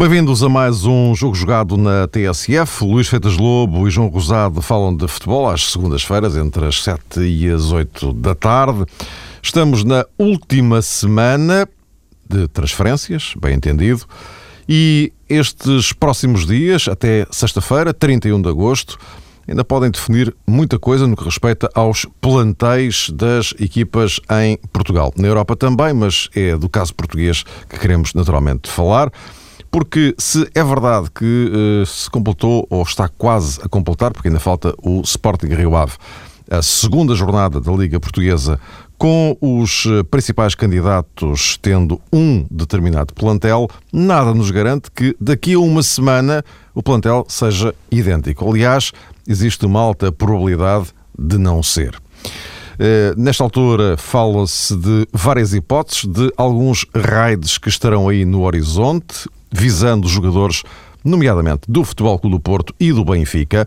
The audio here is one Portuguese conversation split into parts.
Bem-vindos a mais um jogo jogado na TSF. Luís Feitas Lobo e João Rosado falam de futebol às segundas-feiras, entre as 7 e as 8 da tarde. Estamos na última semana de transferências, bem entendido, e estes próximos dias, até sexta-feira, 31 de agosto, ainda podem definir muita coisa no que respeita aos plantéis das equipas em Portugal. Na Europa também, mas é do caso português que queremos naturalmente falar. Porque se é verdade que uh, se completou ou está quase a completar, porque ainda falta o Sporting Rio Ave, a segunda jornada da Liga Portuguesa, com os eh, principais candidatos tendo um determinado plantel, nada nos garante que daqui a uma semana o plantel seja idêntico. Aliás, existe uma alta probabilidade de não ser. Uh, nesta altura fala-se de várias hipóteses, de alguns raids que estarão aí no horizonte visando jogadores, nomeadamente do Futebol Clube do Porto e do Benfica,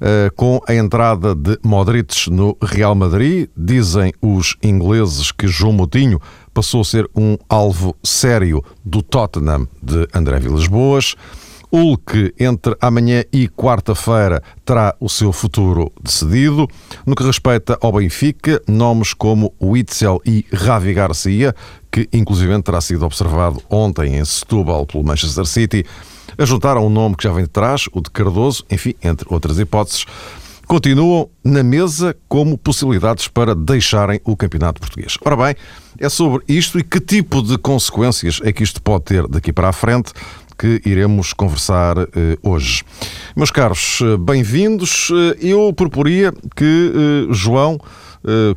eh, com a entrada de Modric no Real Madrid. Dizem os ingleses que João Moutinho passou a ser um alvo sério do Tottenham de André Vilas Boas. Hulk, entre amanhã e quarta-feira, terá o seu futuro decidido. No que respeita ao Benfica, nomes como Witzel e Ravi Garcia, que inclusive terá sido observado ontem em Setúbal pelo Manchester City, ajuntaram um nome que já vem de trás, o de Cardoso, enfim, entre outras hipóteses, continuam na mesa como possibilidades para deixarem o campeonato português. Ora bem, é sobre isto e que tipo de consequências é que isto pode ter daqui para a frente que iremos conversar uh, hoje. Meus caros, uh, bem-vindos. Uh, eu proporia que João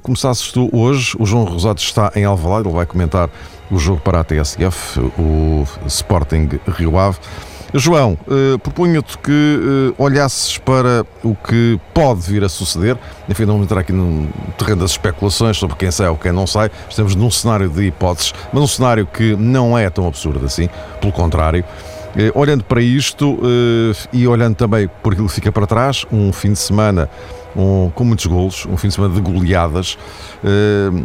começasses tu hoje. O João Rosado está em Alvalade, ele vai comentar o jogo para a TSF, o Sporting Rio Ave. João, eh, proponho-te que eh, olhasses para o que pode vir a suceder. Enfim, não vamos entrar aqui no terreno das especulações sobre quem sai ou quem não sai. Estamos num cenário de hipóteses, mas um cenário que não é tão absurdo assim, pelo contrário. Eh, olhando para isto eh, e olhando também por aquilo que fica para trás, um fim de semana um, com muitos golos, um fim de semana de goleadas. Eh,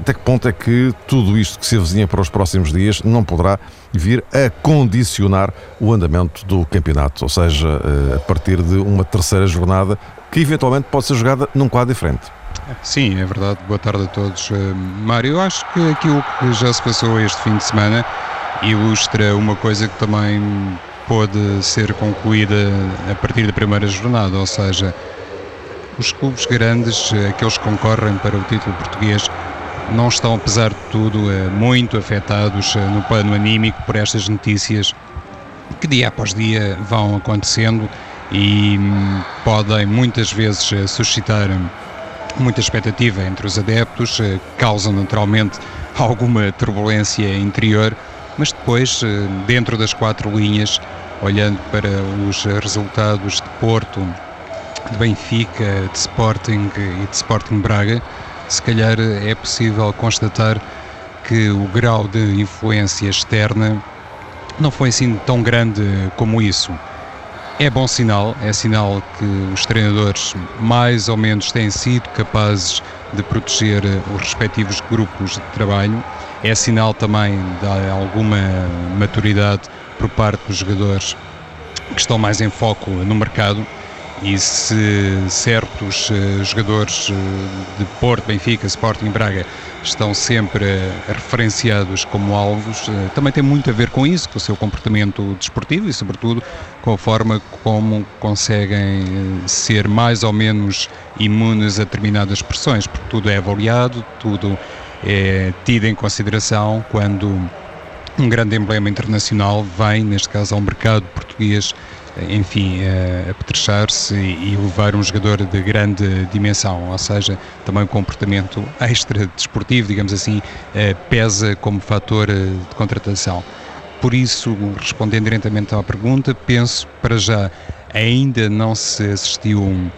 até que ponto é que tudo isto que se avizinha para os próximos dias não poderá vir a condicionar o andamento do campeonato, ou seja, eh, a partir de uma terceira jornada que eventualmente pode ser jogada num quadro diferente. Sim, é verdade. Boa tarde a todos. Eh, Mário, eu acho que aquilo que já se passou este fim de semana ilustra uma coisa que também pode ser concluída a partir da primeira jornada, ou seja, os clubes grandes, eh, aqueles que concorrem para o título português, não estão, apesar de tudo, eh, muito afetados eh, no plano anímico por estas notícias que dia após dia vão acontecendo e hum, podem muitas vezes eh, suscitar muita expectativa entre os adeptos, causam naturalmente alguma turbulência interior, mas depois, dentro das quatro linhas, olhando para os resultados de Porto, de Benfica, de Sporting e de Sporting Braga, se calhar é possível constatar que o grau de influência externa não foi assim tão grande como isso. É bom sinal, é sinal que os treinadores mais ou menos têm sido capazes de proteger os respectivos grupos de trabalho. É sinal também de alguma maturidade por parte dos jogadores que estão mais em foco no mercado e se certos uh, jogadores uh, de Porto, Benfica, Sporting Braga estão sempre uh, referenciados como alvos, também tem muito a ver com isso, com o seu comportamento desportivo e, sobretudo, com a forma como conseguem ser mais ou menos imunes a determinadas pressões, porque tudo é avaliado, tudo é tido em consideração quando um grande emblema internacional vem, neste caso, ao mercado português enfim, a apetrechar-se e levar um jogador de grande dimensão, ou seja, também o comportamento extra desportivo, digamos assim, eh, pesa como fator eh, de contratação. Por isso, respondendo diretamente à pergunta, penso para já ainda não se assistiu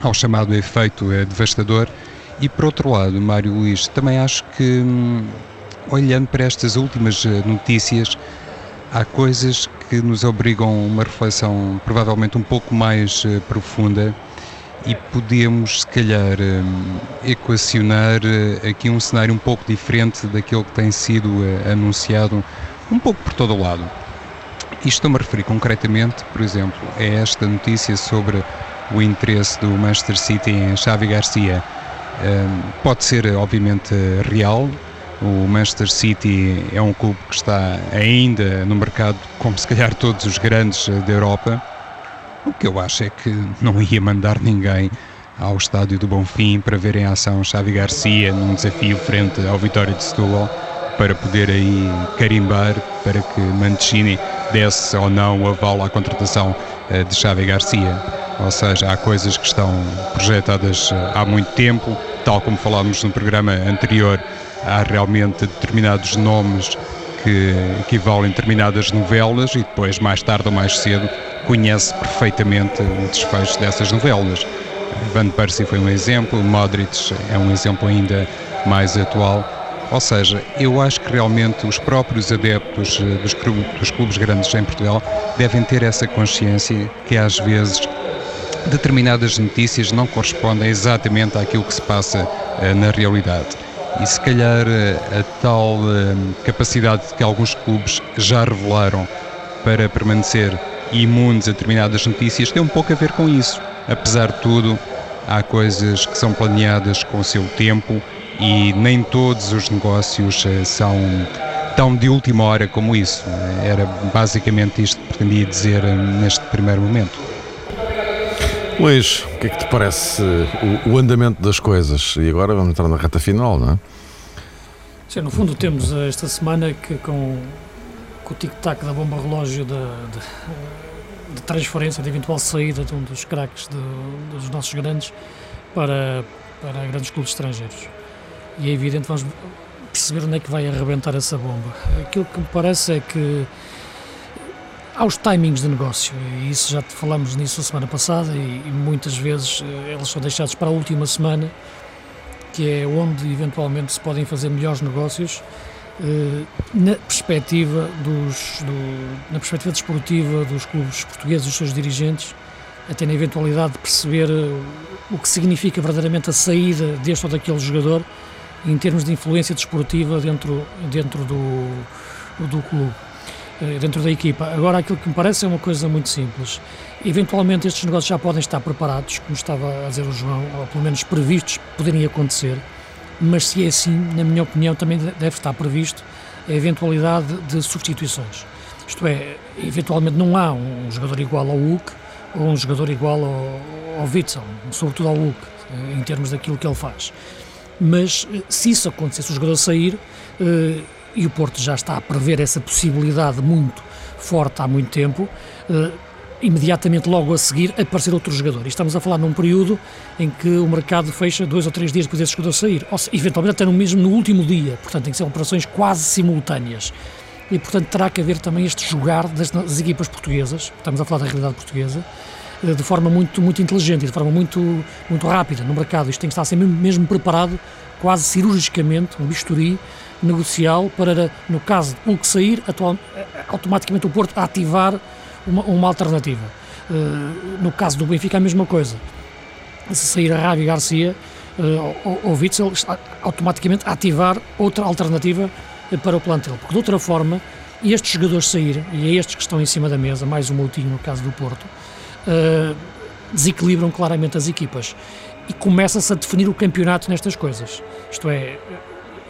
ao chamado efeito eh, devastador e por outro lado, Mário Luís, também acho que hum, olhando para estas últimas notícias, há coisas que nos obrigam a uma reflexão provavelmente um pouco mais uh, profunda e podemos, se calhar, uh, equacionar uh, aqui um cenário um pouco diferente daquele que tem sido anunciado um pouco por todo o lado. E estou-me a referir concretamente, por exemplo, a esta notícia sobre o interesse do Manchester City em Xavi Garcia. Um, pode ser, obviamente, real. O Manchester City é um clube que está ainda no mercado, como se calhar todos os grandes da Europa. O que eu acho é que não ia mandar ninguém ao estádio do Bonfim para ver em ação Xavi Garcia num desafio frente ao Vitória de Setúbal para poder aí carimbar para que Mancini desse ou não o aval à contratação eh, de Xavi Garcia. Ou seja, há coisas que estão projetadas eh, há muito tempo, tal como falámos no programa anterior, há realmente determinados nomes que equivalem a determinadas novelas e depois, mais tarde ou mais cedo, conhece perfeitamente o desfecho dessas novelas. Van Persie foi um exemplo, Modric é um exemplo ainda mais atual. Ou seja, eu acho que realmente os próprios adeptos eh, dos, dos clubes grandes em Portugal devem ter essa consciência que às vezes determinadas notícias não correspondem exatamente àquilo que se passa uh, na realidade. E se calhar uh, a tal uh, capacidade que alguns clubes já revelaram para permanecer imunes a determinadas notícias tem um pouco a ver com isso. Apesar de tudo, há coisas que são planeadas com o seu tempo e nem todos os negócios eh, são tão de última hora como isso. Era basicamente isto que pretendia dizer eh, neste primeiro momento. Luís, o que é que te parece o, o andamento das coisas? E agora vamos entrar na reta final, não é? Sim, no fundo temos esta semana que com, com o tic-tac da bomba relógio de, de, de, transferência, de eventual saída de um dos craques dos nossos grandes para, para grandes clubes estrangeiros e é evidente vamos perceber onde é que vai arrebentar essa bomba. Aquilo que me parece é que há os timings de negócio, e isso já falamos nisso a semana passada, e, e muitas vezes eh, eles são deixados para a última semana, que é onde eventualmente se podem fazer melhores negócios. Eh, na perspectiva dos do, na perspectiva desportiva dos clubes portugueses e dos seus dirigentes até na eventualidade de perceber eh, o que significa verdadeiramente a saída deste ou daquele jogador em termos de influência desportiva dentro, dentro do, do clube, dentro da equipa. Agora, aquilo que me parece é uma coisa muito simples. Eventualmente, estes negócios já podem estar preparados, como estava a dizer o João, ou pelo menos previstos, poderem acontecer, mas se é assim, na minha opinião, também deve estar previsto a eventualidade de substituições. Isto é, eventualmente não há um jogador igual ao Hulk ou um jogador igual ao, ao Witzel, sobretudo ao Hulk, eh, em termos daquilo que ele faz mas eh, se isso acontecer, se o jogador sair, eh, e o Porto já está a prever essa possibilidade muito forte há muito tempo, eh, imediatamente logo a seguir aparecer outro jogador. E estamos a falar num período em que o mercado fecha dois ou três dias depois desse jogador sair, ou se, eventualmente até no mesmo no último dia, portanto tem que ser operações quase simultâneas. E portanto terá que haver também este jogar das, das equipas portuguesas, estamos a falar da realidade portuguesa, eh, de forma muito, muito inteligente e de forma muito, muito rápida no mercado. Isto tem que estar sempre mesmo preparado, quase cirurgicamente, um bisturi negocial para, no caso de Hulk sair, atual, eh, automaticamente o Porto ativar uma, uma alternativa. Uh, no caso do Benfica, a mesma coisa. Se sair a Rabi Garcia uh, ou, ou Witzel, automaticamente ativar outra alternativa para o plantel. Porque de outra forma, estes jogadores saírem, e é estes que estão em cima da mesa, mais o Moutinho no caso do Porto, uh, desequilibram claramente as equipas. E começa-se a definir o campeonato nestas coisas. Isto é,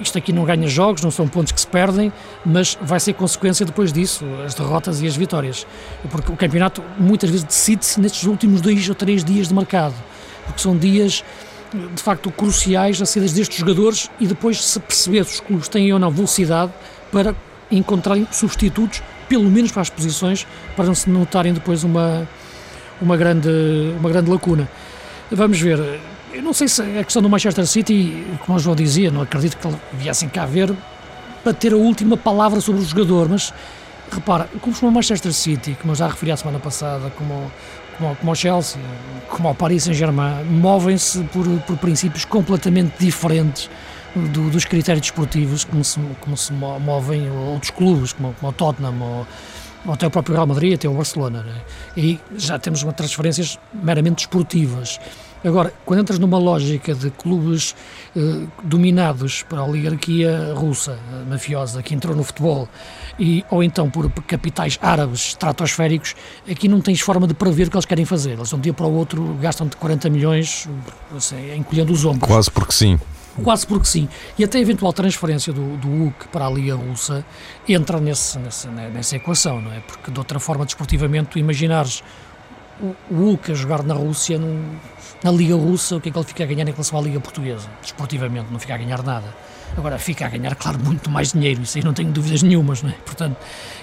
isto aqui não ganha jogos, não são pontos que se perdem, mas vai ser consequência depois disso, as derrotas e as vitórias. Porque o campeonato muitas vezes decide-se nestes últimos dois ou três dias de mercado, porque são dias de facto cruciais a saídas destes jogadores e depois se perceber se os clubes têm ou não velocidade para encontrarem substitutos, pelo menos para as posições, para não se notarem depois uma, uma grande, uma grande lacuna. Vamos ver. Eu não sei se a questão do Manchester City, como o João dizia, não acredito que viessem cá ver para ter a última palavra sobre o jogador, mas repara, como o Manchester City, como eu já referi a semana passada, como, como, como o Chelsea, como o Paris Saint-Germain, movem-se por, por princípios completamente diferentes do, dos critérios desportivos como se, como se movem outros clubes, como, como o Tottenham ou, ou até o próprio Real Madrid, até o Barcelona. Né? E já temos uma transferências meramente desportivas. Agora, quando entras numa lógica de clubes eh, dominados por a oligarquia russa, eh, mafiosa, que entrou no futebol, e, ou então por capitais árabes estratosféricos, aqui não tens forma de prever o que eles querem fazer. Eles, de um dia para o outro, gastam de 40 milhões, assim, encolhendo os ombros. Quase porque sim. Quase porque sim. E até a eventual transferência do, do UK para a Liga Russa entra nesse, nessa, nessa equação, não é? Porque de outra forma, desportivamente, tu imaginares o, o a jogar na Rússia, num, na Liga Russa, o que é que ele fica a ganhar em relação à Liga Portuguesa? Desportivamente, não fica a ganhar nada. Agora fica a ganhar, claro, muito mais dinheiro, isso aí não tenho dúvidas nenhumas, não é? Portanto,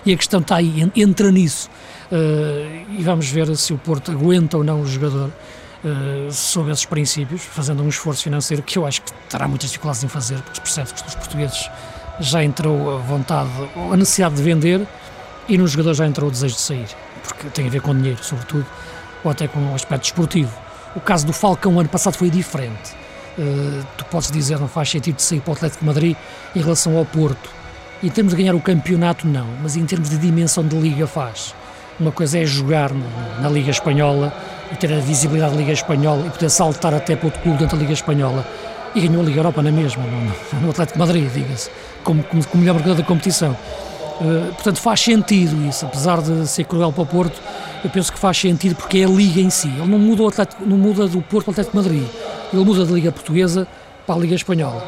e a questão está aí, entra nisso. Uh, e vamos ver se o Porto aguenta ou não o jogador uh, sob esses princípios, fazendo um esforço financeiro que eu acho que terá muitas dificuldades em fazer, porque percebe que os portugueses já entrou a vontade, a necessidade de vender e nos jogadores já entrou o desejo de sair, porque tem a ver com dinheiro, sobretudo, ou até com o aspecto esportivo. O caso do Falcão ano passado foi diferente. Uh, tu podes dizer não faz sentido de sair para o Atlético de Madrid em relação ao Porto. Em termos de ganhar o campeonato, não, mas em termos de dimensão de liga faz. Uma coisa é jogar na Liga Espanhola e ter a visibilidade da Liga Espanhola e poder saltar até para outro clube dentro da Liga Espanhola. E ganhou a Liga Europa na mesma, no, no Atlético de Madrid, diga-se, como, como, como melhor marcador da competição. Uh, portanto, faz sentido isso, apesar de ser cruel para o Porto, eu penso que faz sentido porque é a Liga em si. Ele não muda, o Atlético, não muda do Porto ao Atlético de Madrid, ele muda da Liga Portuguesa para a Liga Espanhola.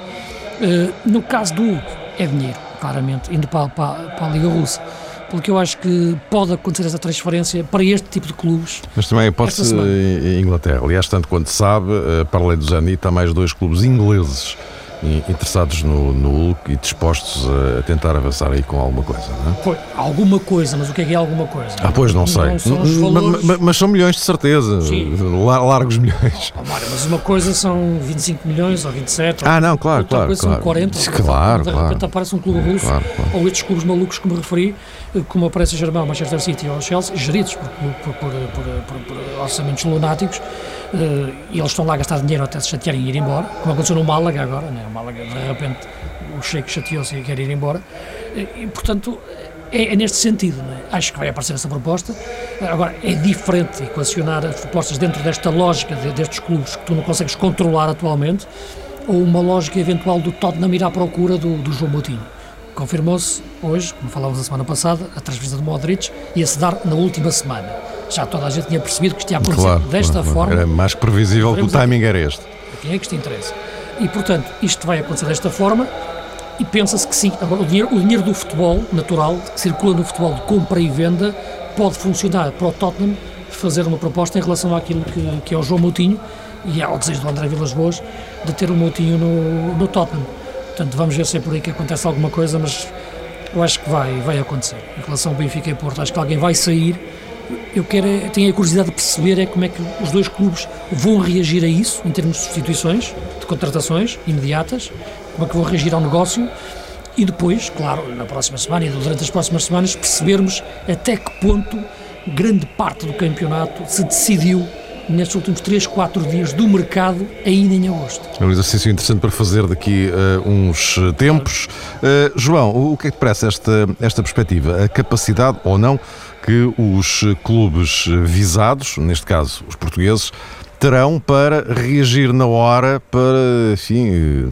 Uh, no caso do Hugo, é dinheiro, claramente, indo para, para, para a Liga Russa porque eu acho que pode acontecer essa transferência para este tipo de clubes. Mas também pode-se em Inglaterra. Aliás, tanto quanto sabe, eh, para além do Zenit, há mais dois clubes ingleses interessados no, no Hulk e dispostos a tentar avançar aí com alguma coisa, não é? Foi, alguma coisa, mas o que é que é alguma coisa? Ah, pois não, não sei. São valores... mas, mas, são milhões de certeza. Sim. Largos milhões. Oh, Mário, mas uma coisa são 25 milhões ou 27. Ah, não, claro, outra claro. coisa claro. são 40. Claro, de claro. repente aparece um clube russo claro, claro. ou estes clubes malucos que me referi, eh, como aparece o Germão, Manchester City ou Chelsea, geridos por, por, por, por orçamentos lunáticos, e eles estão lá a gastar dinheiro até se chatearem e ir embora, como aconteceu no Málaga agora, né? o Málaga de repente o Sheik chateou-se e quer ir embora, e, portanto é, é, neste sentido, né? acho que vai aparecer essa proposta. Agora, é diferente equacionar as propostas dentro desta lógica de, destes clubes que tu não consegues controlar atualmente, ou uma lógica eventual do Tottenham ir à procura do, do João Moutinho. Confirmou-se hoje, como falávamos a semana passada, a transferência de Modric ia-se dar na última semana já toda a gente tinha percebido que isto ia acontecer claro, desta claro, forma. Era mais previsível que o timing era este. A quem é que isto interessa? E, portanto, isto vai acontecer desta forma e pensa-se que sim. Agora, o dinheiro, o dinheiro do futebol natural, que circula no futebol de compra e venda, pode funcionar para o Tottenham fazer uma proposta em relação àquilo que, que é o João Moutinho e ao desejo do André Vilas Boas de ter o Moutinho no, no Tottenham. Portanto, vamos ver se é por aí que acontece alguma coisa, mas eu acho que vai, vai acontecer. Em relação ao Benfica e Porto, acho que alguém vai sair eu quero, tenho a curiosidade de perceber é como é que os dois clubes vão reagir a isso, em termos de substituições, de contratações imediatas, como é que vão reagir ao negócio e depois, claro, na próxima semana e durante as próximas semanas, percebermos até que ponto grande parte do campeonato se decidiu nestes últimos 3, 4 dias do mercado, ainda em agosto. É um exercício interessante para fazer daqui uh, uns tempos. Uh, João, o que é que te parece esta, esta perspectiva? A capacidade ou não que os clubes visados, neste caso os portugueses, terão para reagir na hora para, enfim,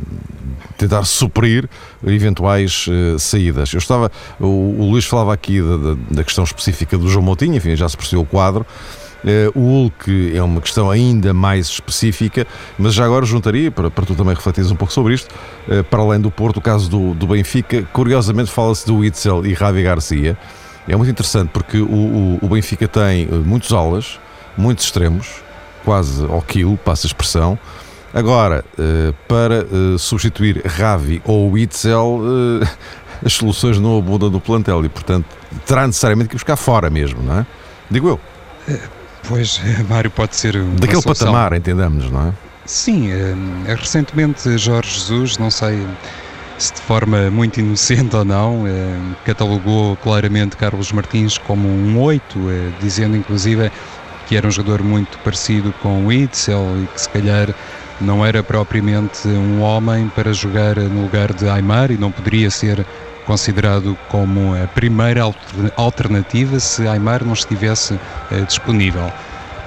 tentar suprir eventuais uh, saídas. Eu estava, o, o, Luís falava aqui da, da, questão específica do João Moutinho, enfim, já se percebeu o quadro. Uh, o Hulk é uma questão ainda mais específica, mas já agora juntaria, para, para tu também refletires um pouco sobre isto, uh, para além do Porto, o caso do, do Benfica, curiosamente fala-se do Itzel e Ravi Garcia, é muito interessante porque o, o, o Benfica tem eh, muitos alas, muitos extremos, quase ao quilo, passa a expressão. Agora, uh, para uh, substituir Ravi ou Witzel, as soluções não abundam no plantel e, portanto, terá necessariamente que buscar fora mesmo, não é? Digo eu. Pois, Mário, pode ser. Daquele solução. patamar, entendamos, não é? Sim, recentemente Jorge Jesus, não sei se de forma muito inocente ou não, eh, catalogou claramente Carlos Martins como um 8, eh, dizendo inclusive que era um jogador muito parecido com o Itzel e que se calhar não era propriamente um homem para jogar no lugar de Aymar e não poderia ser considerado como a primeira alternativa se Aymar não estivesse eh, disponível.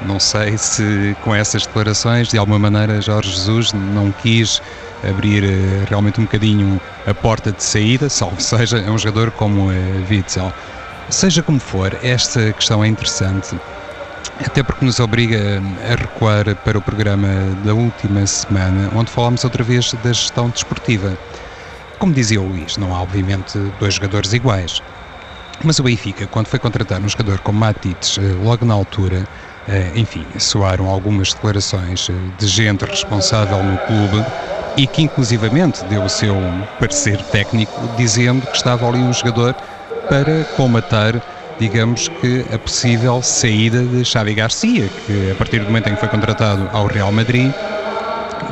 Não sei se com essas declarações, de alguma maneira, Jorge Jesus não quis abrir eh, realmente um bocadinho a porta de saída, salvo seja, é um jogador como uh, Witzel. Seja como for, esta questão é interessante, até porque nos obriga a recuar para o programa da última semana, onde falámos outra vez da gestão desportiva. Como dizia o Luís, não há obviamente dois jogadores iguais. Mas o Benfica, quando foi contratar um jogador como Matites, eh, logo na altura, enfim, soaram algumas declarações de gente responsável no clube e que inclusivamente deu o seu parecer técnico dizendo que estava ali um jogador para comatar digamos que a possível saída de Xavi Garcia, que a partir do momento em que foi contratado ao Real Madrid,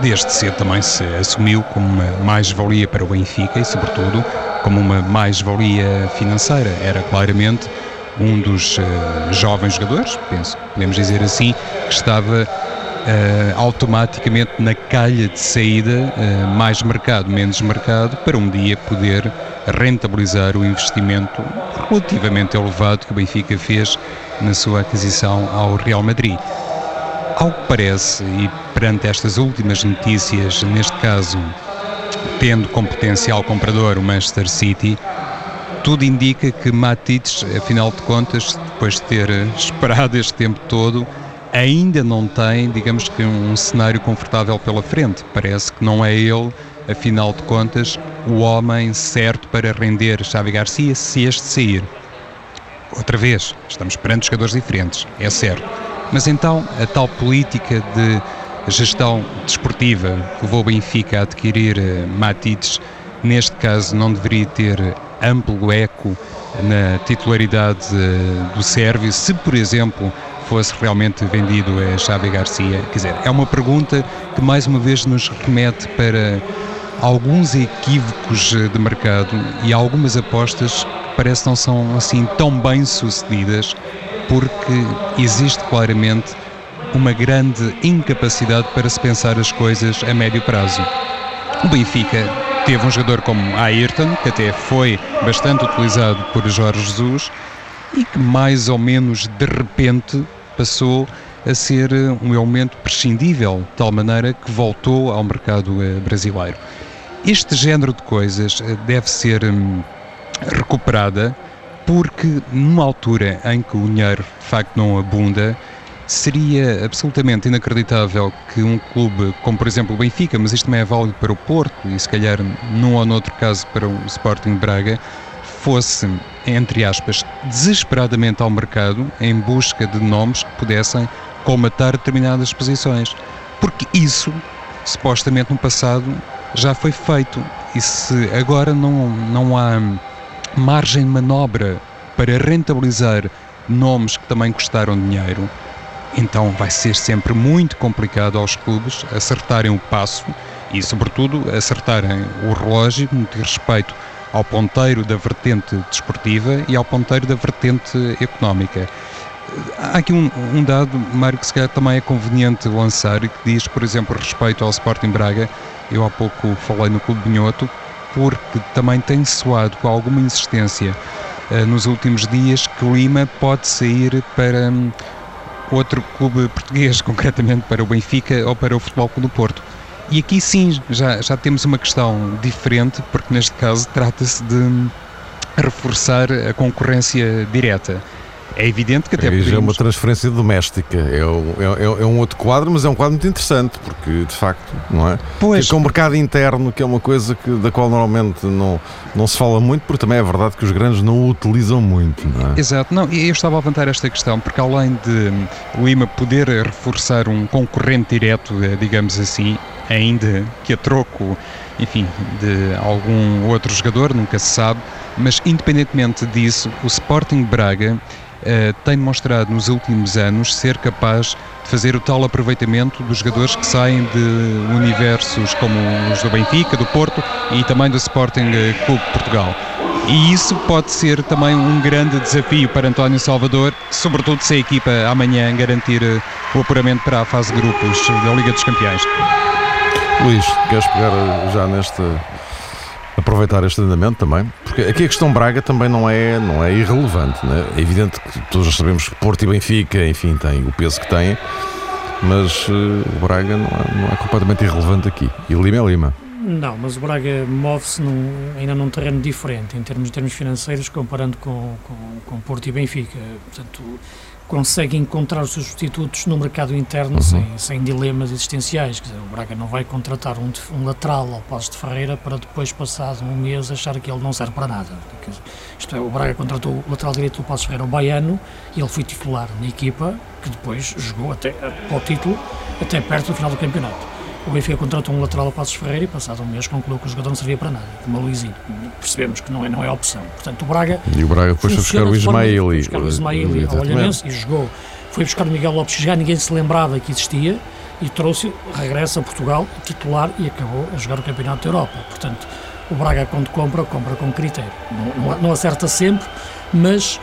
desde cedo também se assumiu como uma mais-valia para o Benfica e, sobretudo, como uma mais-valia financeira. Era claramente um dos uh, jovens jogadores, penso, podemos dizer assim, que estava Uh, automaticamente na calha de saída, uh, mais mercado, menos mercado, para um dia poder rentabilizar o investimento relativamente elevado que o Benfica fez na sua aquisição ao Real Madrid. Ao que parece, e perante estas últimas notícias, neste caso, tendo como potencial comprador o Manchester City, tudo indica que Matites, afinal de contas, depois de ter esperado este tempo todo, ainda não tem, digamos que, um cenário confortável pela frente. Parece que não é ele, afinal de contas, o homem certo para render Xavi Garcia se este sair. Outra vez, estamos perante jogadores diferentes, é certo. Mas então, a tal política de gestão desportiva que levou o Benfica a adquirir uh, Matites, neste caso não deveria ter amplo eco na titularidade uh, do Sérvio, se por exemplo fosse realmente vendido a Xavi Garcia? Quer dizer, é uma pergunta que mais uma vez nos remete para alguns equívocos de mercado e algumas apostas que parece não são assim tão bem sucedidas porque existe claramente uma grande incapacidade para se pensar as coisas a médio prazo. O Benfica teve um jogador como Ayrton, que até foi bastante utilizado por Jorge Jesus, e que mais ou menos de repente passou a ser eh, um elemento prescindível, de tal maneira que voltou ao mercado eh, brasileiro. Este género de coisas eh, deve ser hum, recuperada porque numa altura em que o dinheiro de facto não abunda, seria absolutamente inacreditável que um clube como por exemplo o Benfica, mas isto também é válido para o Porto e se calhar num ou noutro caso para o Sporting Braga, fosse, entre aspas, desesperadamente ao mercado em busca de nomes que pudessem colmatar determinadas posições. Porque isso, supostamente no passado, já foi feito. E se agora não, não há margem de manobra para rentabilizar nomes que também custaram dinheiro, então vai ser sempre muito complicado aos clubes acertarem o passo e, sobretudo, acertarem o relógio no que respeito ao ponteiro da vertente desportiva e ao ponteiro da vertente económica. Há aqui um, um, dado, Mário, que se calhar também é conveniente lançar, que diz, por exemplo, respeito ao Sporting Braga, eu há pouco falei no Clube Binhoto, porque também tem soado com alguma insistência uh, nos últimos dias que Lima pode sair para um, outro clube português, concretamente para o Benfica ou para o Futebol Clube do Porto. E aqui sim já, já temos uma questão diferente, porque neste caso trata-se de reforçar a concorrência direta. É evidente que até poderíamos... é uma transferência doméstica, é, é, é, um outro quadro, mas é um quadro muito interessante, porque de facto, não é? Pois. É um mercado interno, que é uma coisa que, da qual normalmente não, não se fala muito, porque também é verdade que os grandes não o utilizam muito, não é? Exato, não, e eu estava a levantar esta questão, porque além de o IMA poder reforçar um concorrente direto, eh, digamos assim, ainda que a troco, enfim, de algum outro jogador, nunca se sabe, mas independentemente disso, o Sporting Braga Uh, tem demonstrado nos últimos anos ser capaz de fazer o tal aproveitamento dos jogadores que saem de universos como os do Benfica, do Porto e também do Sporting eh, Clube Portugal. E isso pode ser também um grande desafio para António Salvador, sobretudo se a equipa amanhã garantir eh, o apuramento para a fase de grupos da Liga dos Campeões. Luís, queres pegar já nesta aproveitar este andamento também, porque aqui a questão Braga também não é, não é irrelevante. Né? É evidente que todos sabemos que Porto e Benfica, enfim, têm o peso que têm, mas uh, o Braga não é, não é, completamente irrelevante aqui. E Lima é Lima. Não, mas o Braga move-se ainda num terreno diferente em termos, em termos financeiros, comparando com, com, com Porto e Benfica. Portanto, consegue encontrar os seus substitutos no mercado interno uhum. sem, sem dilemas existenciais. Dizer, o Braga não vai contratar um, um lateral ao Passo de Ferreira para depois, passado um mês, achar que ele não serve para nada. Dizer, isto é, o Braga contratou o lateral direito do Passo de Ferreira, o Baiano, e ele foi titular na equipa, que depois jogou até, para o título até perto do final do campeonato. O Benfica contratou um lateral a Passos Ferreira e passado um mês concluiu que o jogador não servia para nada, como o Luizinho. Percebemos que não é, não é opção. Portanto, o Braga. E o Braga depois foi buscar o Ismaili. Foi buscar o Ismaili ao Olhanense e jogou. Foi buscar o Miguel Lopes, já ninguém se lembrava que existia, e trouxe, regressa a Portugal, titular e acabou a jogar o Campeonato da Europa. Portanto, o Braga, quando compra, compra com critério. Não, não, não acerta sempre, mas.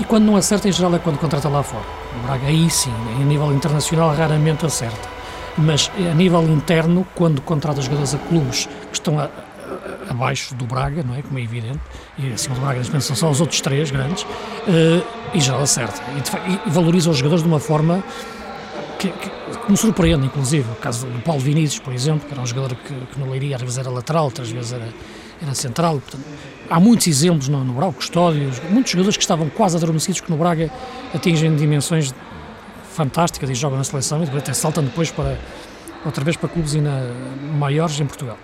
E quando não acerta, em geral, é quando contrata lá fora. O Braga, aí sim, em nível internacional, raramente acerta mas a nível interno, quando contrata jogadores a clubes que estão a, a, abaixo do Braga, não é? Como é evidente, e acima do Braga, são só os outros três grandes, uh, e já acerta. E, e, valoriza os jogadores de uma forma que, que, que, me surpreende, inclusive. O caso do Paulo Vinícius, por exemplo, que era um jogador que, que no Leiria às vezes era lateral, outras vezes era, era central. Portanto, há muitos exemplos no, no Braga, Custódios, muitos jogadores que estavam quase adormecidos que no Braga atingem dimensões fantásticas e jogam na seleção e até saltam depois para outra vez para clubes ainda maiores em Portugal.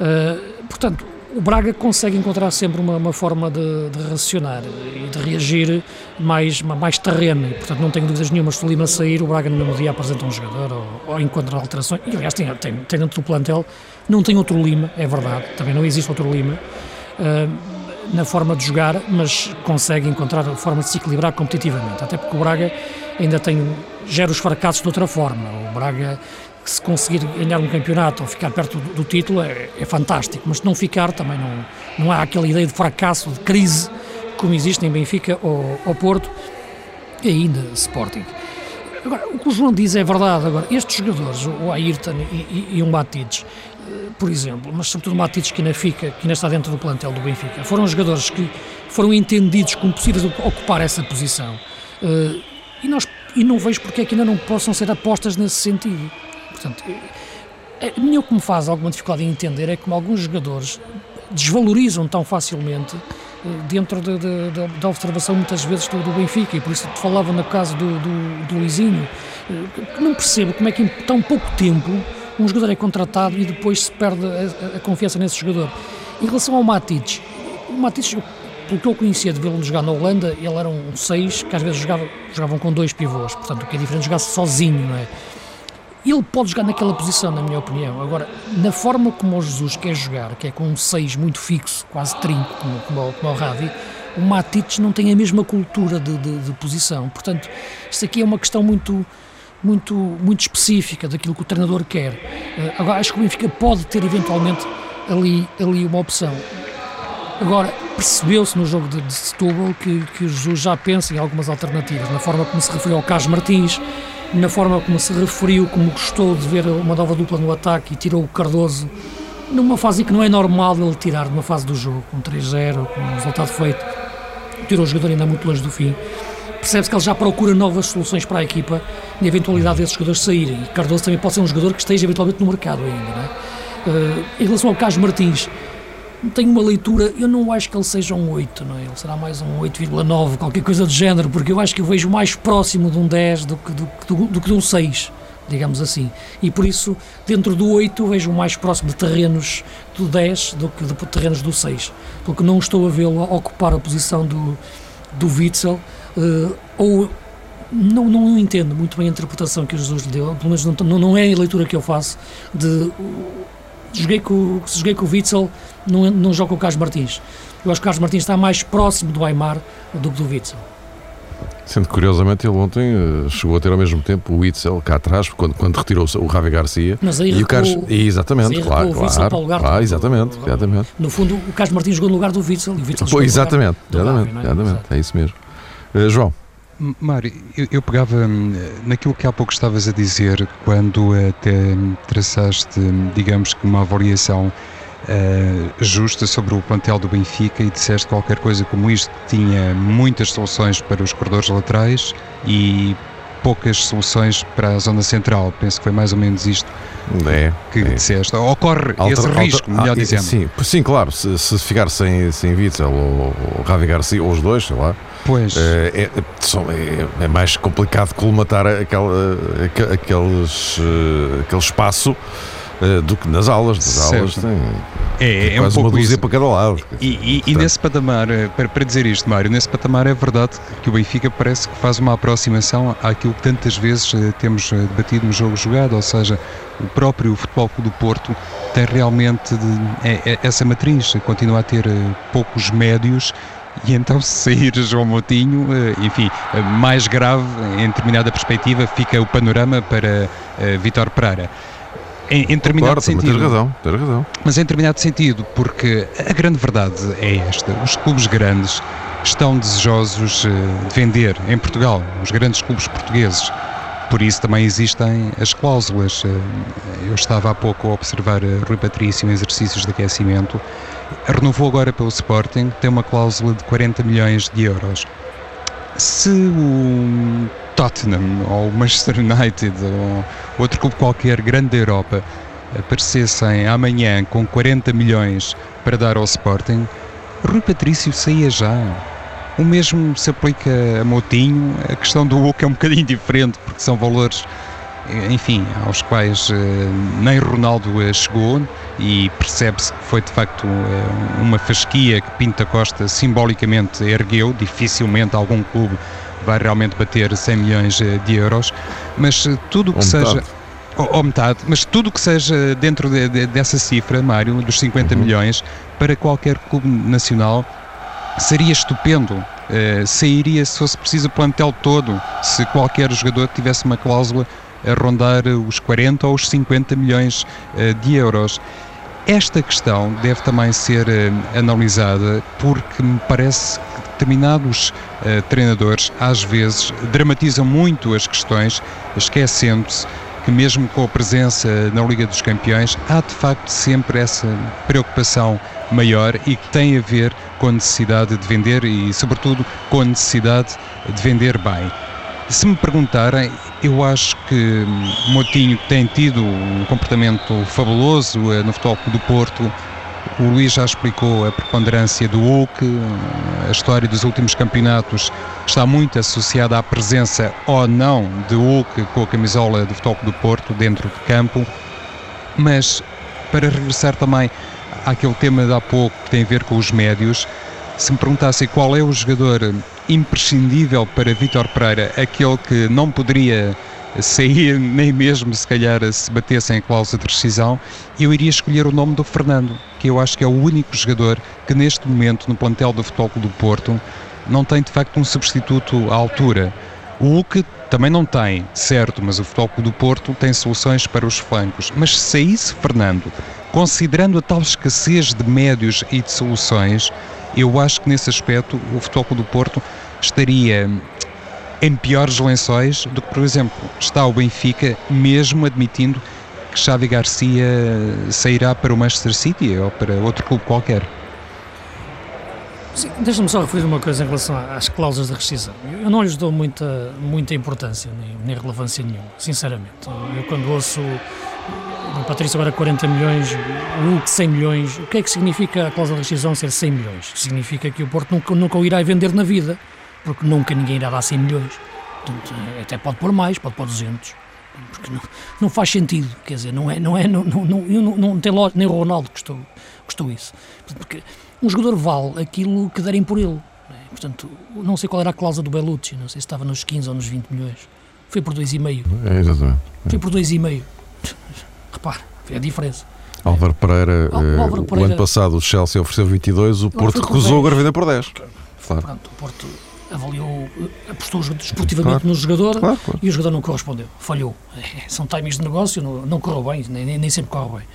Uh, portanto, o Braga consegue encontrar sempre uma, uma forma de, de, racionar e de reagir mais, mais terreno. E, portanto, não tenho dúvidas nenhuma. Se o Lima sair, o Braga no mesmo dia apresenta um jogador ou, ou encontra alterações. E, aliás, tem, tem, tem dentro do plantel, não tem outro Lima, é verdade. Também não existe outro Lima. Uh, na forma de jogar, mas consegue encontrar a forma de se equilibrar competitivamente. Até porque o Braga ainda tem, gera os fracassos de outra forma. O Braga, se conseguir ganhar um campeonato ou ficar perto do, do título, é, é, fantástico, mas se não ficar, também não, não há aquela ideia de fracasso, de crise, como existe em Benfica ou, ou Porto e ainda Sporting. Agora, o que o João diz é verdade. Agora, estes jogadores, o Ayrton e, e, e o Matites, eh, por exemplo, mas sobretudo Matites que ainda, fica, que ainda está dentro do plantel do Benfica, foram jogadores que foram entendidos como possíveis ocupar essa posição. Uh, e, nós, e não vejo porque é que ainda não possam ser apostas nesse sentido. Portanto, é, a mim o que me faz alguma dificuldade em entender é como alguns jogadores desvalorizam tão facilmente eh, dentro de, de, de, da observação muitas vezes do, do, Benfica e por isso te falava no caso do, do, do Luizinho eh, não percebo como é que em tão pouco tempo um jogador é contratado e depois se perde a, a confiança nesse jogador em relação ao Matites o Matites pelo que eu conhecia de vê-lo jogar na Holanda, ele era um 6 que às vezes jogava, jogavam com dois pivôs, portanto o que é diferente jogar sozinho, não é? Ele pode jogar naquela posição, na minha opinião. Agora, na forma como o Jesus quer jogar, que é com um 6 muito fixo, quase trinco, como, como, como o Ravi, o Matites não tem a mesma cultura de, de, de, posição. Portanto, isto aqui é uma questão muito, muito, muito específica daquilo que o treinador quer. Eh, agora, acho que o Benfica pode ter eventualmente ali, ali uma opção. Agora, percebeu-se no jogo de, de Setúbal que, que Jesus já pensa em algumas alternativas, na forma como se referiu ao Carlos Martins, na forma como se referiu, como gostou de ver uma nova dupla no ataque e tirou o Cardoso numa fase que não é normal ele tirar, numa fase do jogo, com 3-0, com um resultado feito, tirou o jogador ainda muito longe do fim. Percebe-se que ele já procura novas soluções para a equipa na eventualidade desses jogadores saírem. E Cardoso também pode ser um jogador que esteja eventualmente no mercado ainda. Não é? Uh, em relação ao Carlos Martins, tenho uma leitura, eu não acho que ele seja um 8, não é? Ele será mais um 8,9, qualquer coisa do género, porque eu acho que eu vejo mais próximo de um 10 do que, do, do, do que de um 6, digamos assim. E por isso, dentro do 8, vejo mais próximo de terrenos do 10 do que de terrenos do 6, porque não estou a vê-lo ocupar a posição do, do Witzel, uh, ou não, não entendo muito bem a interpretação que o Jesus lhe deu, pelo menos não, não é a leitura que eu faço de joguei com, se joguei com o Witzel, não, não jogo com o Carlos Martins. Eu acho que o Carlos Martins está mais próximo do Aymar do que do Witzel. Sendo que, curiosamente, ele ontem uh, chegou a ter ao mesmo tempo o Witzel cá atrás, quando, quando retirou o Ravi Garcia. Mas aí e o Carlos, exatamente, claro, claro, claro, claro, exatamente, do, exatamente. No fundo, o Carlos Martins jogou no lugar do Witzel e o Witzel Pô, exatamente, exatamente, é? exatamente, é isso mesmo. Uh, João. Mário, eu, eu, pegava hum, naquilo que há pouco estavas a dizer, quando até traçaste, digamos que uma avaliação uh, justa sobre o plantel do Benfica e disseste qualquer coisa como isto, tinha muitas soluções para os corredores laterais e poucas soluções para a zona central. Penso que foi mais ou menos isto é, que é. disseste. Ocorre alter, esse risco, alter, melhor ah, dizendo. Sim, sim, claro. Se, se ficar sem, sem Witzel ou, ou Ravi Garcia, ou os dois, sei lá. Pois. É, é, é, é mais complicado colmatar aquela, aqueles, eh, aquele espaço eh, do que nas aulas. Nas certo. aulas tem, é, é quase um uma dúzia isso. para cada lado. E, e, e, nesse patamar, eh, para, para dizer isto, Mário, nesse patamar é verdade que o Benfica parece que faz uma aproximação àquilo que tantas vezes eh, temos debatido no jogo jogado, ou seja, o próprio Futebol Clube do Porto tem realmente de, é, é, essa matriz, continua a ter poucos médios e então se sair João Moutinho, enfim, mais grave em determinada perspectiva fica o panorama para Vitor Pereira em, em determinado sentido. Tens razão, tens razão. Mas em determinado sentido, porque a grande verdade é esta: os clubes grandes estão desejosos eh, de vender em Portugal, os grandes clubes portugueses. Por isso também existem as cláusulas. Eh, eu estava há pouco a observar Rui Patrício em exercícios de aquecimento. Renovou agora pelo Sporting, tem uma cláusula de 40 milhões de euros. Se o Tottenham ou o Manchester United ou outro clube qualquer grande da Europa aparecessem amanhã com 40 milhões para dar ao Sporting, Rui Patrício saía já. O mesmo se aplica a Moutinho, a questão do Hulk é um bocadinho diferente, porque são valores, enfim, aos quais eh, nem Ronaldo eh, chegou e percebe-se que foi de facto eh, uma fasquia que Pinta Costa simbolicamente ergueu, dificilmente algum clube vai realmente bater 100 milhões de euros, mas tudo o que seja. Ou, metade, mas tudo o que seja dentro de, de, dessa cifra, Mário, dos 50 uhum. milhões, para qualquer clube nacional seria estupendo. Uh, sairia, se fosse preciso, o plantel todo, se qualquer jogador tivesse uma cláusula a rondar os 40 ou os 50 milhões uh, de euros. Esta questão deve também ser uh, analisada porque me parece que determinados uh, treinadores às vezes dramatizam muito as questões, esquecendo-se que mesmo com a presença na Liga dos Campeões há de facto sempre essa preocupação maior e que tem a ver com a necessidade de vender e sobretudo com a necessidade de vender bem. Se me perguntarem, eu acho que Motinho tem tido um comportamento fabuloso eh, no Futebol do Porto, o Luís já explicou a preponderância do Hulk, a história dos últimos campeonatos está muito associada à presença ou não de Hulk com a camisola do Futebol do Porto dentro de campo. Mas para regressar também àquele tema de há pouco que tem a ver com os médios, se me perguntassem qual é o jogador imprescindível para Vítor Pereira, aquele que não poderia sair nem mesmo se calhar se batessem a cláusula de rescisão, eu iria escolher o nome do Fernando, que eu acho que é o único jogador que neste momento no plantel do Futebol Clube do Porto não tem de facto um substituto à altura. O Hulk também não tem, certo, mas o Futebol Clube do Porto tem soluções para os flancos. Mas se saísse Fernando, considerando a tal escassez de médios e de soluções, eu acho que nesse aspecto o Futebol Clube do Porto estaria em piores lençóis do que, por exemplo, está o Benfica, mesmo admitindo que Xavi Garcia sairá para o Manchester City ou para outro clube qualquer. Deixa-me só referir uma coisa em relação às cláusulas de rescisão. Eu não lhes dou muita, muita importância, nem, nem relevância nenhuma, sinceramente. Eu quando ouço o Patrício agora 40 milhões, o Hulk 100 milhões, o que é que significa a cláusula de rescisão ser 100 milhões? Significa que o Porto nunca, nunca o irá vender na vida porque nunca ninguém irá dar 100 milhões. Portanto, até pode pôr mais, pode pôr 200. Porque não, não faz sentido, quer dizer, não é, não é, não, não, não, não, tem loja, nem o Ronaldo custou, custou isso. Porque um jogador vale aquilo que derem por ele. É? Portanto, não sei qual era a cláusula do Bellucci, não sei se estava nos 15 ou nos 20 milhões. Foi por 2,5. É, exatamente. Foi por 2,5. Repare, foi a diferença. Álvaro Pereira, Álvaro Pereira, o ano passado o Chelsea ofereceu 22, o Porto recusou, agora vender por 10. Claro. Pronto, o Porto avaliou, apostou esportivamente claro. no jogador claro, claro. e o jogador não correspondeu, falhou. É, são timings de negócio, não, não correu bem, nem, nem sempre corre bem.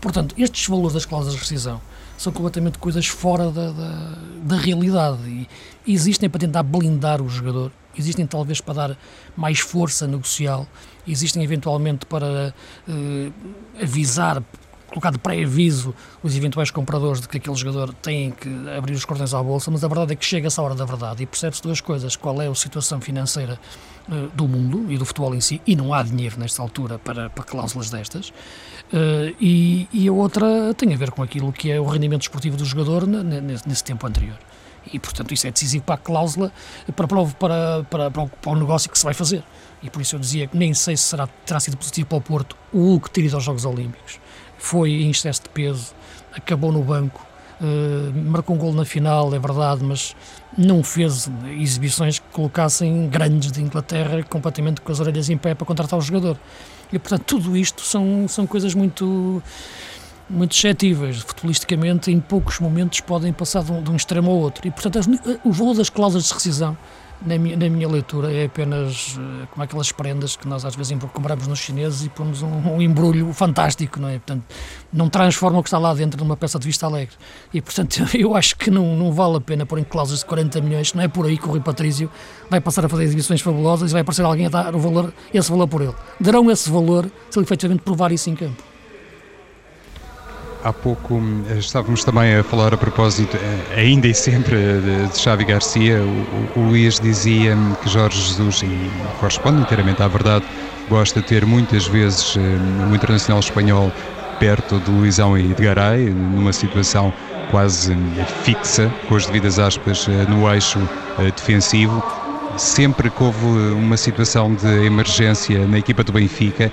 Portanto, estes valores das cláusulas de rescisão são completamente coisas fora da, da, da realidade e, existem para tentar blindar o jogador, existem talvez para dar mais força negocial, existem eventualmente para uh, avisar colocar de pré-aviso os eventuais compradores de que aquele jogador tem que abrir os cordões à bolsa, mas a verdade é que chega-se à hora da verdade e percebe-se duas coisas. Qual é a situação financeira uh, do mundo e do futebol em si, e não há dinheiro nesta altura para, para cláusulas destas. Uh, e, e, a outra tem a ver com aquilo que é o rendimento esportivo do jogador nesse, tempo anterior. E, portanto, isso é decisivo para a cláusula, para, para, para, para, para o negócio que se vai fazer. E por isso eu dizia que nem sei se será, terá sido positivo para o Porto o Hulk ter ido aos Jogos Olímpicos. Foi em excesso de peso, acabou no banco, uh, marcou um gol na final, é verdade, mas não fez exibições que colocassem grandes de Inglaterra completamente com as orelhas em pé para contratar o jogador. E portanto, tudo isto são, são coisas muito muito suscetíveis, futbolisticamente, em poucos momentos podem passar de um, de um extremo ao outro. E, portanto, o valor das cláusulas de rescisão na minha, na minha leitura, é apenas uh, como aquelas prendas que nós às vezes compramos nos chineses e pomos um, um, embrulho fantástico, não é? Portanto, não transforma o que está lá dentro numa peça de vista alegre. E, portanto, eu acho que não, não vale a pena pôr em cláusulas de 40 milhões, não é por aí que o Rui Patrício vai passar a fazer exibições fabulosas e vai aparecer alguém a dar o valor, esse valor por ele. Darão esse valor se ele efetivamente provar isso em campo. Há pouco hum, estávamos também a falar a propósito, eh, ainda e sempre, de Xavi Garcia. O, o Luís dizia que Jorge Jesus, e corresponde inteiramente à verdade, gosta de ter muitas vezes hum, o internacional espanhol perto de Luizão e de Garay, numa situação quase fixa, com as devidas aspas, eh, no eixo eh, defensivo. Sempre que houve uma situação de emergência na equipa do Benfica, eh,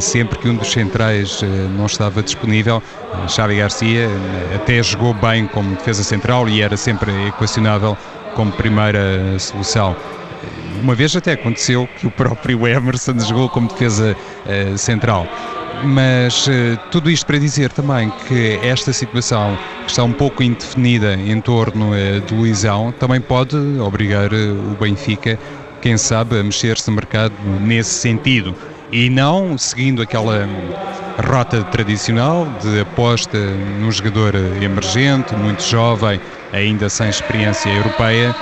sempre que um dos centrais eh, não estava disponível, eh, Xavi Garcia até jogou bem como defesa central e era sempre equacionável como primeira solução. Uma vez até aconteceu que o próprio Emerson jogou como defesa central. Mas tudo isto para dizer também que esta situação que está um pouco indefinida em torno do Luizão também pode obrigar o Benfica, quem sabe, a mexer-se no mercado nesse sentido e não seguindo aquela rota tradicional de aposta num jogador emergente, muito jovem, ainda sem experiência europeia,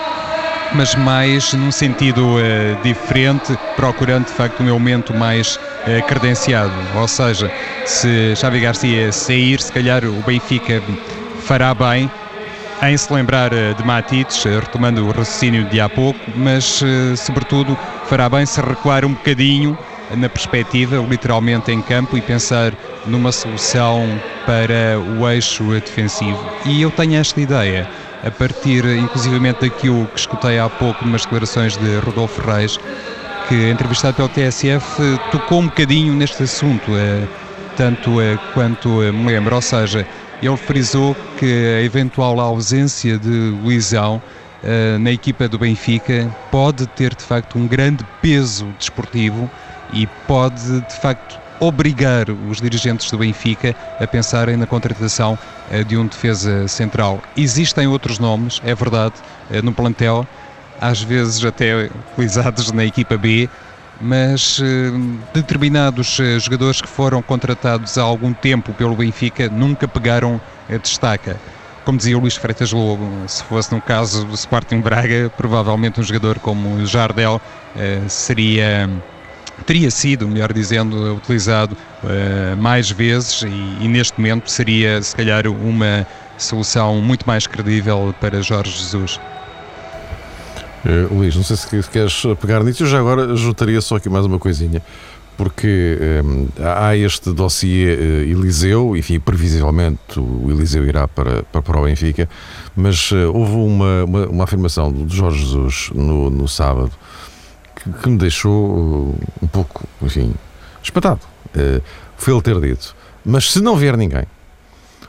mas mais num sentido uh, diferente, procurando de facto um elemento mais uh, credenciado. Ou seja, se Xavi Garcia sair, se calhar o Benfica fará bem em se lembrar uh, de Matites, retomando o raciocínio de há pouco, mas sobretudo fará bem se recuar um bocadinho na perspectiva, literalmente em campo, e pensar numa solução para o eixo defensivo. E eu tenho esta ideia, a partir inclusivamente daquilo que escutei há pouco numas declarações de Rodolfo Reis, que entrevistado pelo TSF tocou um bocadinho neste assunto, eh, tanto eh, quanto eh, me lembro, ou seja, ele frisou que a eventual ausência de Luizão na equipa do Benfica pode ter de facto um grande peso desportivo e pode de facto obrigar os dirigentes do Benfica a pensarem na contratação eh, de um defesa central. Existem outros nomes, é verdade, eh, no plantel, às vezes até utilizados na equipa B, mas eh, determinados jogadores que foram contratados há algum tempo pelo Benfica nunca pegaram a destaca. Como dizia o Luís Freitas Lobo, se fosse no caso do Sporting Braga, provavelmente um jogador como o Jardel seria teria sido, melhor dizendo, utilizado uh, mais vezes e, e, neste momento seria, se calhar, uma solução muito mais credível para Jorge Jesus. Uh, Luís, não sei se queres pegar nisso, eu já agora juntaria só aqui mais uma coisinha, porque um, há este dossiê uh, Eliseu, enfim, previsivelmente o Eliseu irá para, para, para o Benfica, mas uh, houve uma, uma, uma, afirmação do Jorge Jesus no, no sábado que, que me deixou uh, um pouco, enfim, espantado. Uh, foi ele ter dito. Mas se não vier ninguém,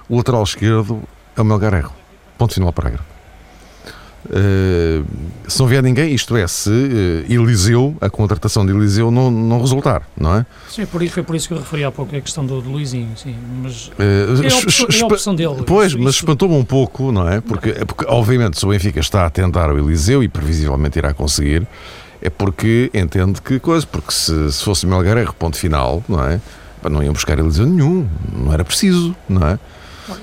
o lateral esquerdo é o Melgarejo. Ponto final para a regra. Uh, se não vier ninguém, isto é, se uh, Eliseu, a contratação de Eliseu não, não resultar, não é? Sim, por isso, foi por isso que eu referi há pouco a questão do, do Luizinho, sim, mas uh, é, a opção, é a opção dele. Pois, isso, mas espantou-me um pouco, não é? Porque, é porque, obviamente, se o Benfica está a tentar o Eliseu e previsivelmente irá conseguir, é porque entende que coisa, porque se, se fosse Melgarejo, ponto final, não é? Não iam buscar Eliseu nenhum, não era preciso, não é?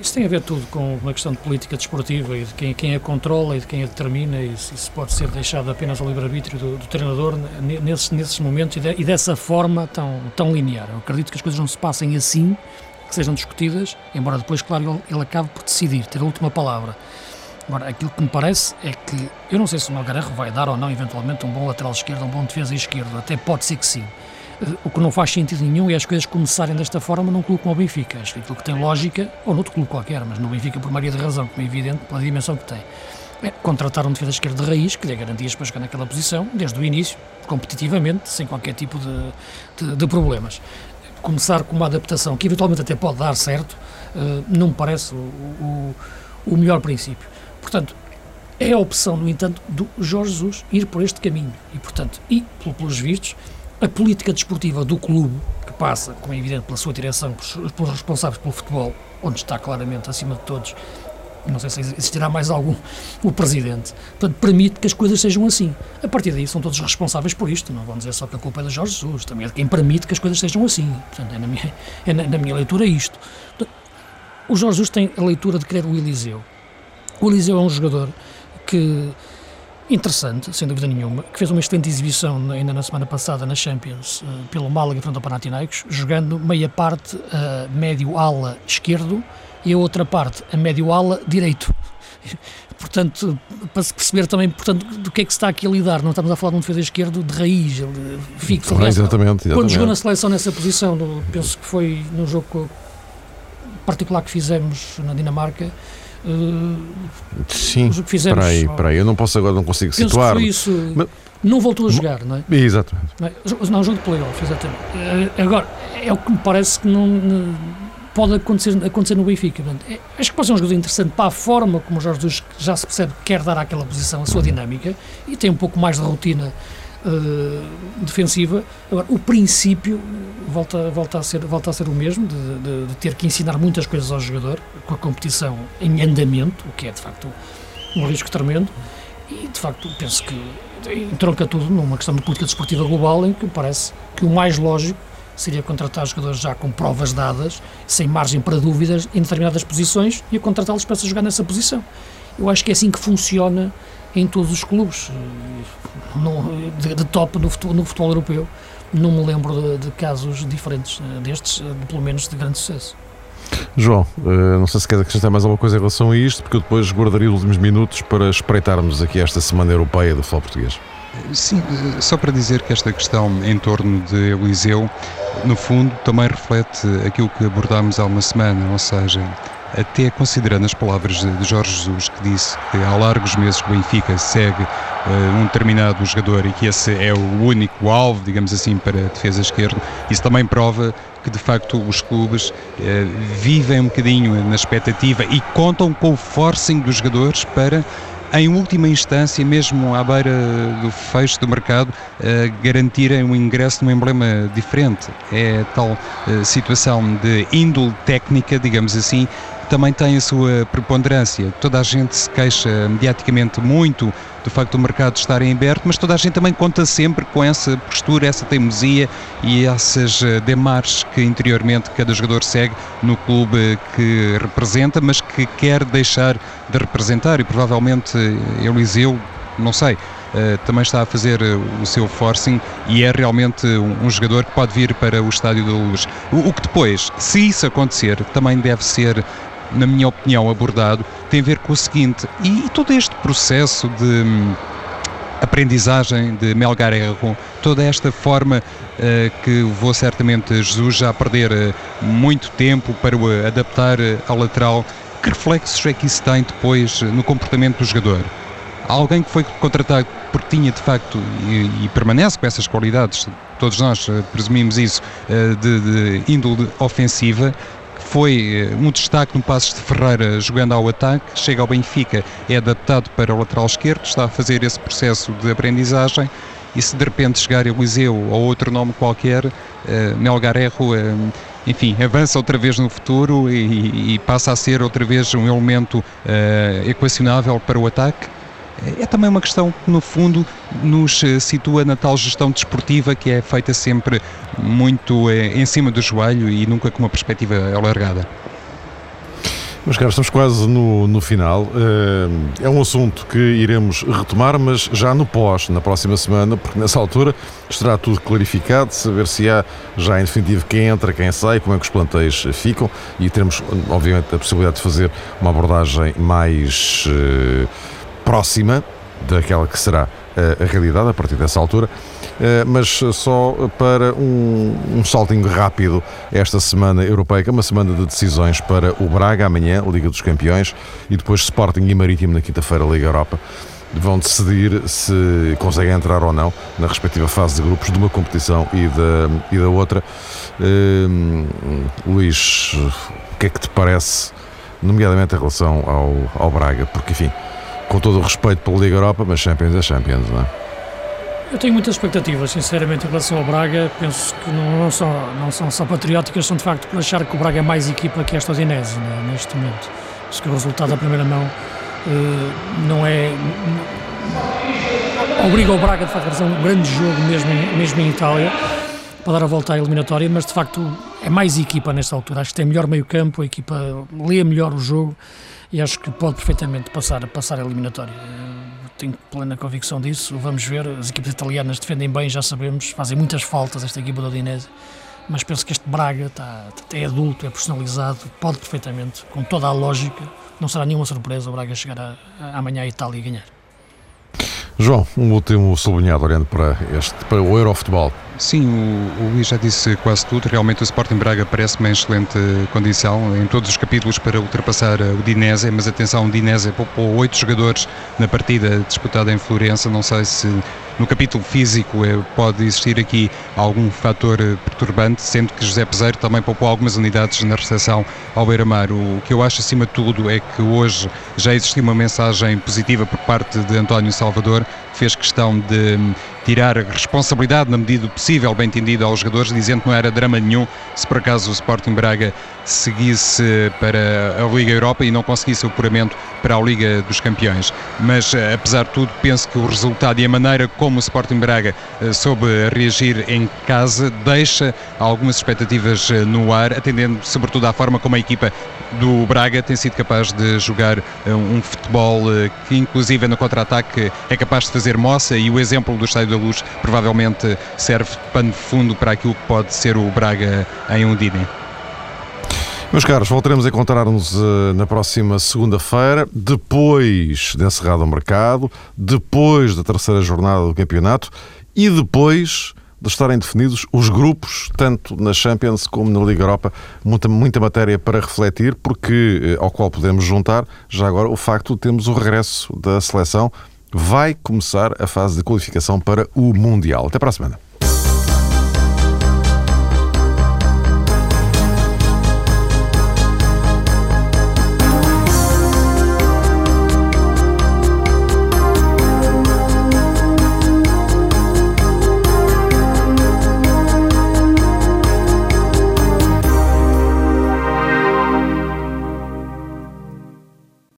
Isso tem a ver tudo com uma questão de política desportiva e de quem, quem a controla e de quem a determina, e isso pode ser deixado apenas ao livre-arbítrio do, do, treinador nesses, nesses momentos e, de, e, dessa forma tão, tão linear. Eu acredito que as coisas não se passem assim, que sejam discutidas, embora depois, claro, ele, ele acabe por decidir, ter a última palavra. Agora, aquilo que me parece é que eu não sei se o Melgarejo vai dar ou não, eventualmente, um bom lateral esquerdo, um bom defesa esquerdo, até pode ser que sim. O que não faz sentido nenhum é as coisas começarem desta forma num clube como o Benfica. Acho que aquilo que tem lógica, ou noutro clube qualquer, mas no Benfica por maioria de razão, como é evidente, pela dimensão que tem, é contratar um defesa esquerdo de raiz que lhe garantias para jogar naquela posição, desde o início, competitivamente, sem qualquer tipo de, de, de problemas. Começar com uma adaptação que eventualmente até pode dar certo, uh, não me parece o, o, o melhor princípio. Portanto, é a opção, no entanto, do Jorge Jesus ir por este caminho. E, portanto, e pelos vistos, a política desportiva do clube, que passa, como é evidente, pela sua direção, pelos responsáveis pelo futebol, onde está claramente acima de todos, não sei se existirá mais algum, o presidente. Portanto, permite que as coisas sejam assim. A partir daí são todos responsáveis por isto. Não vão dizer só que a culpa é de Jorge Jesus, também é de quem permite que as coisas sejam assim. Portanto, é na minha, é na, na minha leitura isto. Portanto, o Jorge Jesus tem a leitura de querer o Eliseu. O Eliseu é um jogador que interessante, sem dúvida nenhuma, que fez uma excelente exibição ainda na semana passada na Champions uh, pelo Málaga frente ao Panathinaikos, jogando meia parte uh, médio ala esquerdo e a outra parte a médio ala direito. Portanto, para se perceber também portanto, do que é que se está aqui a lidar, não estamos a falar de um defesa esquerdo de raiz, fixo. Aliás, exatamente, exatamente. Quando jogou na seleção nessa posição, penso que foi no jogo particular que fizemos na Dinamarca, Uh, Sim, fizemos. Espera aí, espera aí, eu não posso agora, não consigo situar. Isso. Mas... Não voltou a jogar, não é? Exatamente. Não, é? jogo de playoff, exatamente. Eh, agora, é o que me parece que não, pode acontecer, acontecer no Benfica. É, acho que pode ser um jogador interessante para a forma como o Jorge Jesus já se percebe que quer dar àquela posição a sua dinâmica e tem um pouco mais de rotina uh, defensiva. Agora, o princípio volta, volta, a, ser, volta a ser o mesmo, de, de, de, ter que ensinar muitas coisas ao jogador, com a competição em andamento, o que é de facto um risco tremendo, e de facto penso que entronca tudo numa questão de política desportiva global em que parece que o mais lógico seria contratar jogadores já com provas dadas, sem margem para dúvidas, em determinadas posições e contratá-los para jogar nessa posição. Eu acho que é assim que funciona em todos os clubes no, de, de, top no futebol, no futebol, europeu. Não me lembro de, de casos diferentes eh, destes, de, eh, pelo menos de grande sucesso. João, eh, não sei se queres acrescentar mais alguma coisa em relação a isto, porque eu depois guardaria os últimos minutos para espreitarmos aqui esta Semana Europeia do Futebol Português. Sim, só para dizer que esta questão em torno de Eliseu, no fundo, também reflete aquilo que abordámos há uma semana, ou seja, até considerando as palavras de Jorge Jesus, que disse que há largos meses que o Benfica segue uh, um determinado jogador e que esse é o único alvo, digamos assim, para a defesa esquerda, isso também prova que de facto os clubes uh, vivem um bocadinho na expectativa e contam com o forcing dos jogadores para em última instância, mesmo à beira do fecho do mercado, uh, garantirem um ingresso num emblema diferente. É tal situação de índole técnica, digamos assim, também tem a sua preponderância. Toda a gente se queixa mediaticamente muito do facto do mercado estar em aberto, mas toda a gente também conta sempre com essa postura, essa teimosia e essas eh, demarches que interiormente cada jogador segue no clube que representa, mas que quer deixar de representar e provavelmente eh, Eliseu, não sei, Uh, também está a fazer o seu forcing e é realmente um, um, jogador que pode vir para o Estádio da Luz. O, o, que depois, se isso acontecer, também deve ser na minha opinião, abordado tem a ver com o seguinte, e todo este processo de hum, aprendizagem de Melgar Erro, toda esta forma uh, que vou certamente Jesus já perder uh, muito tempo para o adaptar uh, ao lateral, que reflexos é que isso tem depois no comportamento do jogador? Alguém que foi contratado porque tinha de facto e, e permanece com essas qualidades, todos nós presumimos isso, de, de índole ofensiva, foi eh, um destaque no Passos de Ferreira jogando ao ataque, chega ao Benfica, é adaptado para o lateral esquerdo, está a fazer esse processo de aprendizagem. E se de repente chegar Eliseu ou outro nome qualquer, uh, Melgar Erro, uh, enfim, avança outra vez no futuro e, e, passa a ser outra vez um elemento uh, equacionável para o ataque é também uma questão que, no fundo, nos eh, situa na tal gestão desportiva que é feita sempre muito eh, em cima do joelho e nunca com uma perspectiva alargada. Mas, caros, estamos quase no, no final. Eh, é um assunto que iremos retomar, mas já no pós, na próxima semana, porque nessa altura estará tudo clarificado, saber se há já em definitivo quem entra, quem sai, como é que os plantéis ficam e teremos, obviamente, a possibilidade de fazer uma abordagem mais uh, próxima daquela que será a realidade a partir dessa altura. Eh, mas só para um, um saltinho rápido esta semana europeia, uma semana de decisões para o Braga amanhã, Liga dos Campeões, e depois Sporting e Marítimo na quinta-feira, Liga Europa vão decidir se conseguem entrar ou não na respectiva fase de grupos de uma competição e da, e da outra. Uh, Luís, o que é que te parece, nomeadamente em relação ao, ao Braga? Porque, enfim, com todo o respeito pela Liga Europa, mas Champions é Champions, não é? Eu tenho muitas expectativas, sinceramente, em relação ao Braga. Penso que não, não, são, não são só patrióticas, são de facto por achar que o Braga é mais equipa que esta Odinese né, neste momento. Acho que o resultado da primeira mão uh, não é. Obriga o Braga, de facto, a fazer um grande jogo mesmo, mesmo em Itália para dar a volta à eliminatória, mas de facto é mais equipa nesta altura. Acho que tem melhor meio-campo, a equipa lê melhor o jogo e acho que pode perfeitamente passar, passar a eliminatória tenho plena convicção disso. Vamos ver, as equipas italianas defendem bem, já sabemos, fazem muitas faltas esta equipa do Udinese, mas penso que este Braga está, é adulto, é personalizado, pode perfeitamente, com toda a lógica, não será nenhuma surpresa o Braga chegar a, a, amanhã à Itália e ganhar. João, um último sublinhado olhando para, este, para o Eurofutebol. Sim, o, o Luís já disse quase tudo. Realmente o Sporting Braga parece-me em excelente condição em todos os capítulos para ultrapassar o Dinese, mas atenção, o Dinese poupou oito jogadores na partida disputada em Florença. Não sei se no capítulo físico eh, pode existir aqui algum fator eh, perturbante, sendo que José Peseiro também poupou algumas unidades na recepção ao Beira-Mar. O que eu acho acima de tudo é que hoje já existiu uma mensagem positiva por parte de António Salvador, que fez questão de tirar responsabilidade na medida do possível, bem entendido, aos jogadores, dizendo que não era drama nenhum se por acaso o Sporting Braga seguisse para a Liga Europa e não conseguisse o apuramento para a Liga dos Campeões. Mas, eh, apesar de tudo, penso que o resultado e a maneira como o Sporting Braga eh, soube reagir em casa deixa algumas expectativas eh, no ar, atendendo sobretudo à forma como a equipa do Braga tem sido capaz de jogar um futebol que, inclusive no contra-ataque, é capaz de fazer moça e o exemplo do Estádio da Luz provavelmente serve de pano de fundo para aquilo que pode ser o Braga em Undine. Meus caros, voltaremos a encontrar-nos uh, na próxima segunda-feira, depois de encerrado o mercado, depois da terceira jornada do campeonato e depois de estarem definidos os grupos, tanto na Champions como na Liga Europa. Muita, muita matéria para refletir, porque uh, ao qual podemos juntar já agora o facto de termos o regresso da seleção. Vai começar a fase de qualificação para o Mundial. Até para a semana.